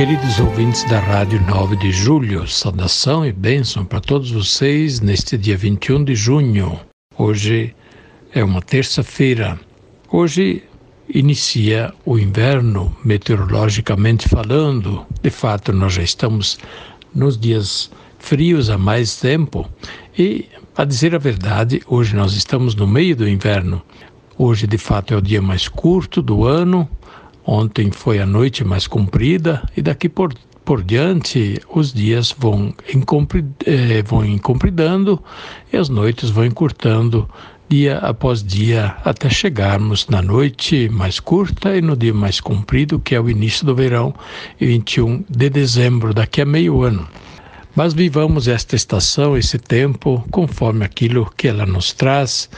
Queridos ouvintes da Rádio 9 de Julho, saudação e bênção para todos vocês neste dia 21 de junho. Hoje é uma terça-feira. Hoje inicia o inverno, meteorologicamente falando. De fato, nós já estamos nos dias frios há mais tempo e, a dizer a verdade, hoje nós estamos no meio do inverno. Hoje, de fato, é o dia mais curto do ano, Ontem foi a noite mais comprida e daqui por, por diante os dias vão, encompri, eh, vão encompridando e as noites vão encurtando dia após dia até chegarmos na noite mais curta e no dia mais comprido, que é o início do verão, 21 de dezembro, daqui a meio ano. Mas vivamos esta estação, esse tempo, conforme aquilo que ela nos traz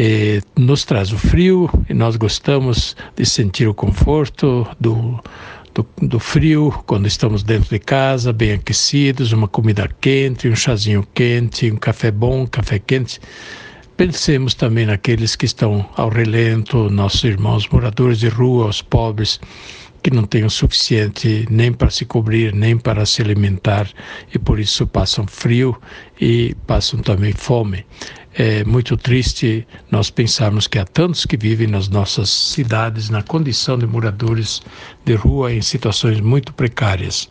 eh, nos traz o frio e nós gostamos de sentir o conforto do, do, do, frio quando estamos dentro de casa, bem aquecidos, uma comida quente, um chazinho quente, um café bom, um café quente. Pensemos também naqueles que estão ao relento, nossos irmãos moradores de rua, os pobres, que não têm o suficiente nem para se cobrir, nem para se alimentar e por isso passam frio e passam também fome. É muito triste nós pensarmos que há tantos que vivem nas nossas cidades na condição de moradores de rua em situações muito precárias.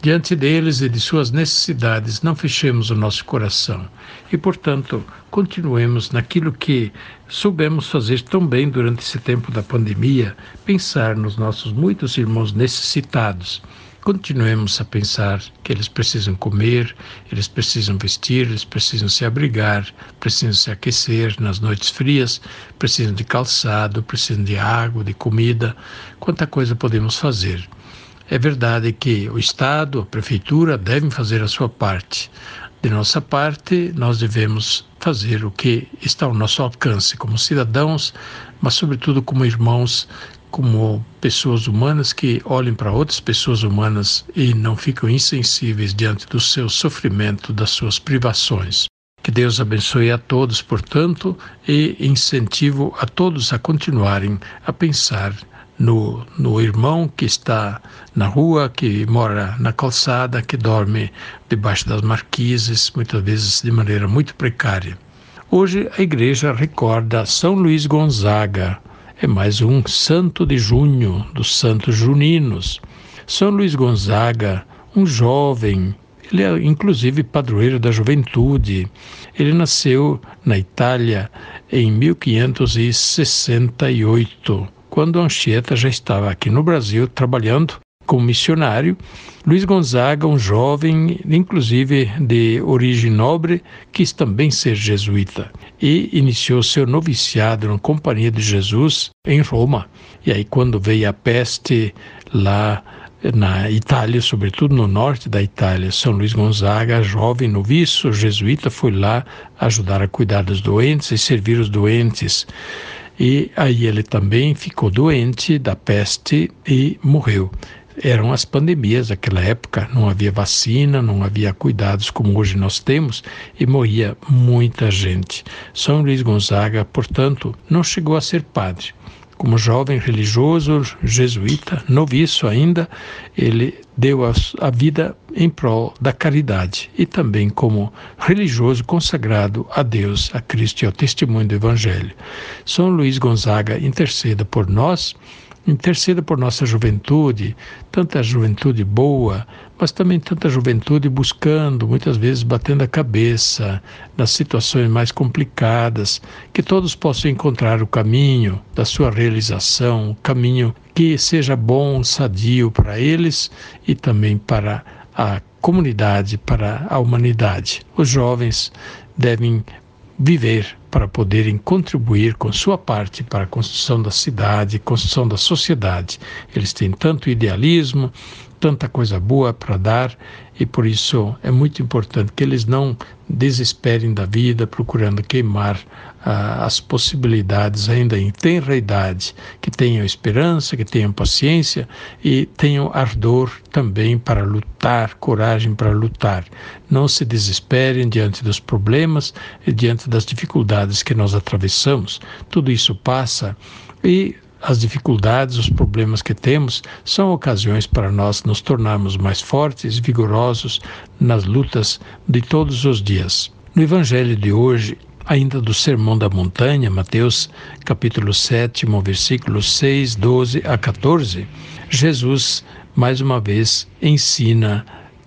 Diante deles e de suas necessidades, não fechemos o nosso coração e, portanto, continuemos naquilo que soubemos fazer tão bem durante esse tempo da pandemia, pensar nos nossos muitos irmãos necessitados continuemos a pensar que eles precisam comer, eles precisam vestir, eles precisam se abrigar, precisam se aquecer nas noites frias, precisam de calçado, precisam de água, de comida. Quanta coisa podemos fazer. É verdade que o Estado, a Prefeitura devem fazer a sua parte. De nossa parte, nós devemos fazer o que está ao nosso alcance como cidadãos, mas, sobretudo, como irmãos como pessoas humanas que olhem para outras pessoas humanas e não ficam insensíveis diante do seu sofrimento, das suas privações. Que Deus abençoe a todos, portanto, e incentivo a todos a continuarem a pensar no, no irmão que está na rua, que mora na calçada, que dorme debaixo das marquises, muitas vezes de maneira muito precária. Hoje a igreja recorda São Luís Gonzaga, é mais um santo de junho, dos santos juninos. São Luís Gonzaga, um jovem, ele é inclusive padroeiro da juventude. Ele nasceu na Itália em 1568, quando Anchieta já estava aqui no Brasil trabalhando como missionário. Luiz Gonzaga, um jovem, inclusive de origem nobre, quis também ser jesuíta e iniciou seu noviciado na Companhia de Jesus em Roma. E aí, quando veio a peste lá na Itália, sobretudo no norte da Itália, São Luís Gonzaga, jovem noviço jesuíta, foi lá ajudar a cuidar dos doentes e servir os doentes. E aí ele também ficou doente da peste e morreu eram as pandemias daquela época, não havia vacina, não havia cuidados como hoje nós temos e morria muita gente. São Luís Gonzaga, portanto, não chegou a ser padre. Como jovem religioso, jesuíta, noviço ainda, ele deu a, vida em prol da caridade e também como religioso consagrado a Deus, a Cristo e ao testemunho do Evangelho. São Luís Gonzaga interceda por nós Interceda por nossa juventude, tanta juventude boa, mas também tanta juventude buscando, muitas vezes batendo a cabeça nas situações mais complicadas, que todos possam encontrar o caminho da sua realização, o caminho que seja bom, sadio para eles e também para a comunidade, para a humanidade. Os jovens devem viver para poderem contribuir com sua parte para a construção da cidade, construção da sociedade. Eles têm tanto idealismo, tanta coisa boa para dar e por isso é muito importante que eles não desesperem da vida procurando queimar ah, as possibilidades ainda em tenra idade, que tenham esperança, que tenham paciência e tenham ardor também para lutar, coragem para lutar. Não se desesperem diante dos problemas e diante das dificuldades que nós atravessamos. Tudo isso passa e as dificuldades, os problemas que temos são ocasiões para nós nos tornarmos mais fortes e vigorosos nas lutas de todos os dias. No Evangelho de hoje, ainda do Sermão da Montanha, Mateus capítulo 7, versículos 6, 12 a 14, Jesus mais uma vez ensina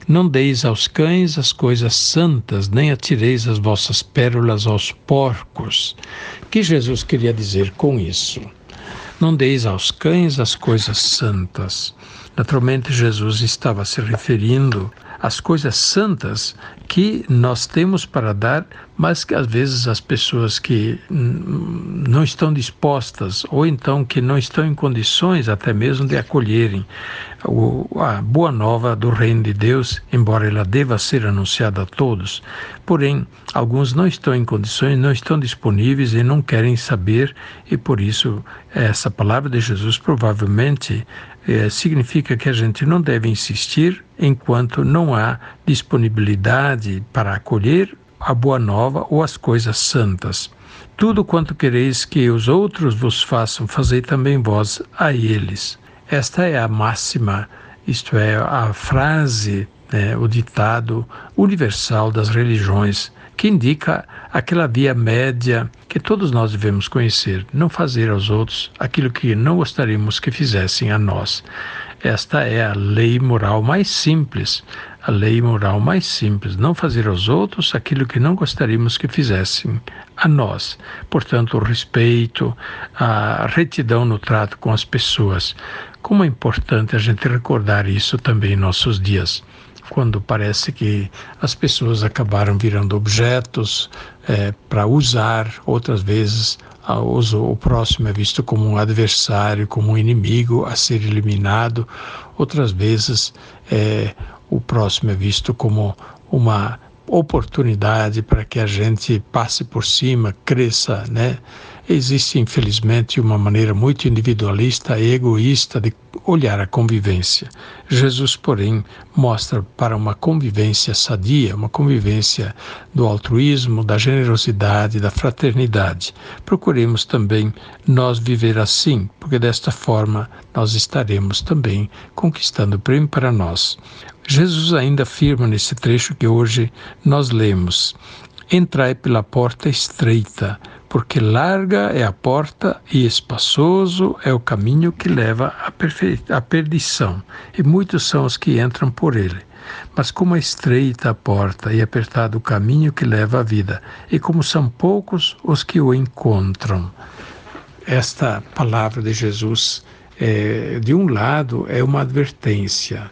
não deis aos cães as coisas santas, nem atireis as vossas pérolas aos porcos. O que Jesus queria dizer com isso? Não deis aos cães as coisas santas. Naturalmente, Jesus estava se referindo às coisas santas que nós temos para dar, mas que às vezes as pessoas que não estão dispostas ou então que não estão em condições até mesmo de acolherem a boa nova do reino de Deus, embora ela deva ser anunciada a todos, porém alguns não estão em condições, não estão disponíveis e não querem saber e por isso essa palavra de Jesus provavelmente é, significa que a gente não deve insistir enquanto não há disponibilidade para acolher a boa nova ou as coisas santas. Tudo quanto quereis que os outros vos façam, fazei também vós a eles. Esta é a máxima, isto é, a frase, né, o ditado universal das religiões que indica aquela via média que todos nós devemos conhecer, não fazer aos outros aquilo que não gostaríamos que fizessem a nós. Esta é a lei moral mais simples, a lei moral mais simples, não fazer aos outros aquilo que não gostaríamos que fizessem a nós. Portanto, o respeito, a retidão no trato com as pessoas. Como é importante a gente recordar isso também em nossos dias quando parece que as pessoas acabaram virando objetos é, para usar, outras vezes o próximo é visto como um adversário, como um inimigo a ser eliminado, outras vezes é, o próximo é visto como uma oportunidade para que a gente passe por cima, cresça, né? Existe, infelizmente, uma maneira muito individualista e egoísta de olhar a convivência. Jesus, porém, mostra para uma convivência sadia, uma convivência do altruísmo, da generosidade, da fraternidade. Procuremos também nós viver assim, porque desta forma nós estaremos também conquistando o prêmio para nós. Jesus ainda afirma nesse trecho que hoje nós lemos: Entrai pela porta estreita, porque larga é a porta e espaçoso é o caminho que leva à, à perdição, e muitos são os que entram por ele. Mas como é estreita a porta e apertado o caminho que leva à vida, e como são poucos os que o encontram. Esta palavra de Jesus, é, de um lado, é uma advertência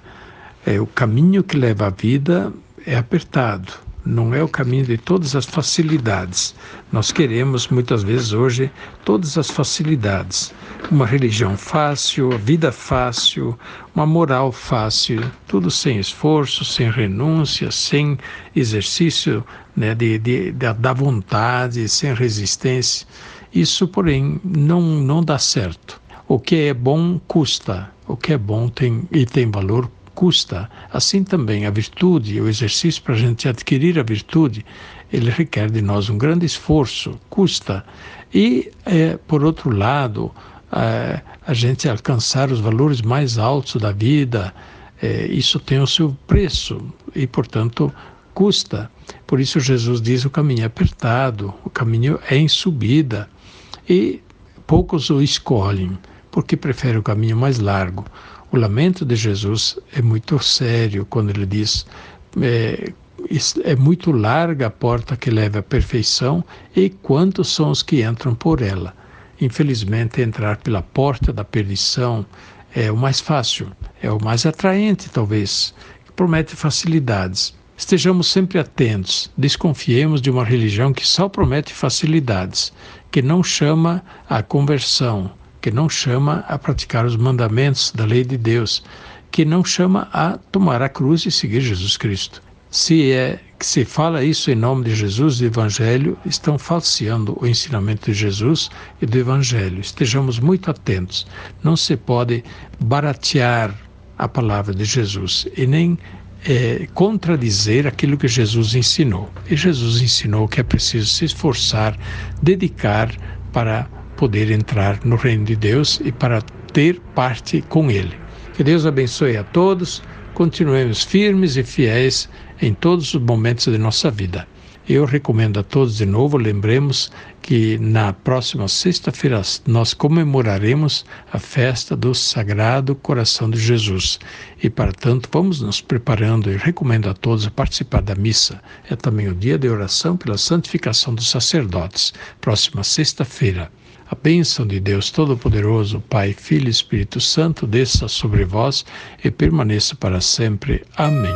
é, o caminho que leva à vida é apertado, não é o caminho de todas as facilidades. Nós queremos muitas vezes hoje todas as facilidades. Uma religião fácil, a vida fácil, uma moral fácil, tudo sem esforço, sem renúncia, sem exercício né, de, de, de, da vontade, sem resistência. Isso, porém, não, não dá certo. O que é bom custa, o que é bom tem, e tem valor custa. Assim também a virtude, o exercício para a gente adquirir a virtude, ele requer de nós um grande esforço, custa. E, é, por outro lado, é, a gente alcançar os valores mais altos da vida, é, isso tem o seu preço e, portanto, custa. Por isso, Jesus diz: o caminho é apertado, o caminho é em subida. E poucos o escolhem, porque preferem o caminho mais largo. O lamento de Jesus é muito sério quando ele diz: é, é muito larga a porta que leva à perfeição e quantos são os que entram por ela. Infelizmente, entrar pela porta da perdição é o mais fácil, é o mais atraente, talvez, que promete facilidades. Estejamos sempre atentos, desconfiemos de uma religião que só promete facilidades, que não chama à conversão, que não chama a praticar os mandamentos da lei de Deus, que não chama a tomar a cruz e seguir Jesus Cristo. Se é que se fala isso em nome de Jesus e do Evangelho, estão falseando o ensinamento de Jesus e do Evangelho. Estejamos muito atentos. Não se pode baratear a palavra de Jesus e nem é, contradizer aquilo que Jesus ensinou. E Jesus ensinou que é preciso se esforçar, dedicar para poder entrar no reino de Deus e para ter parte com Ele. Que Deus abençoe a todos, continuemos firmes e fiéis em todos os momentos de nossa vida. Eu recomendo a todos de novo, lembremos que na próxima sexta-feira nós comemoraremos a festa do Sagrado Coração de Jesus. E, para tanto, vamos nos preparando e recomendo a todos participar da missa. É também o dia de oração pela santificação dos sacerdotes, próxima sexta-feira. A bênção de Deus Todo-Poderoso, Pai, Filho e Espírito Santo, desça sobre vós e permaneça para sempre. Amém.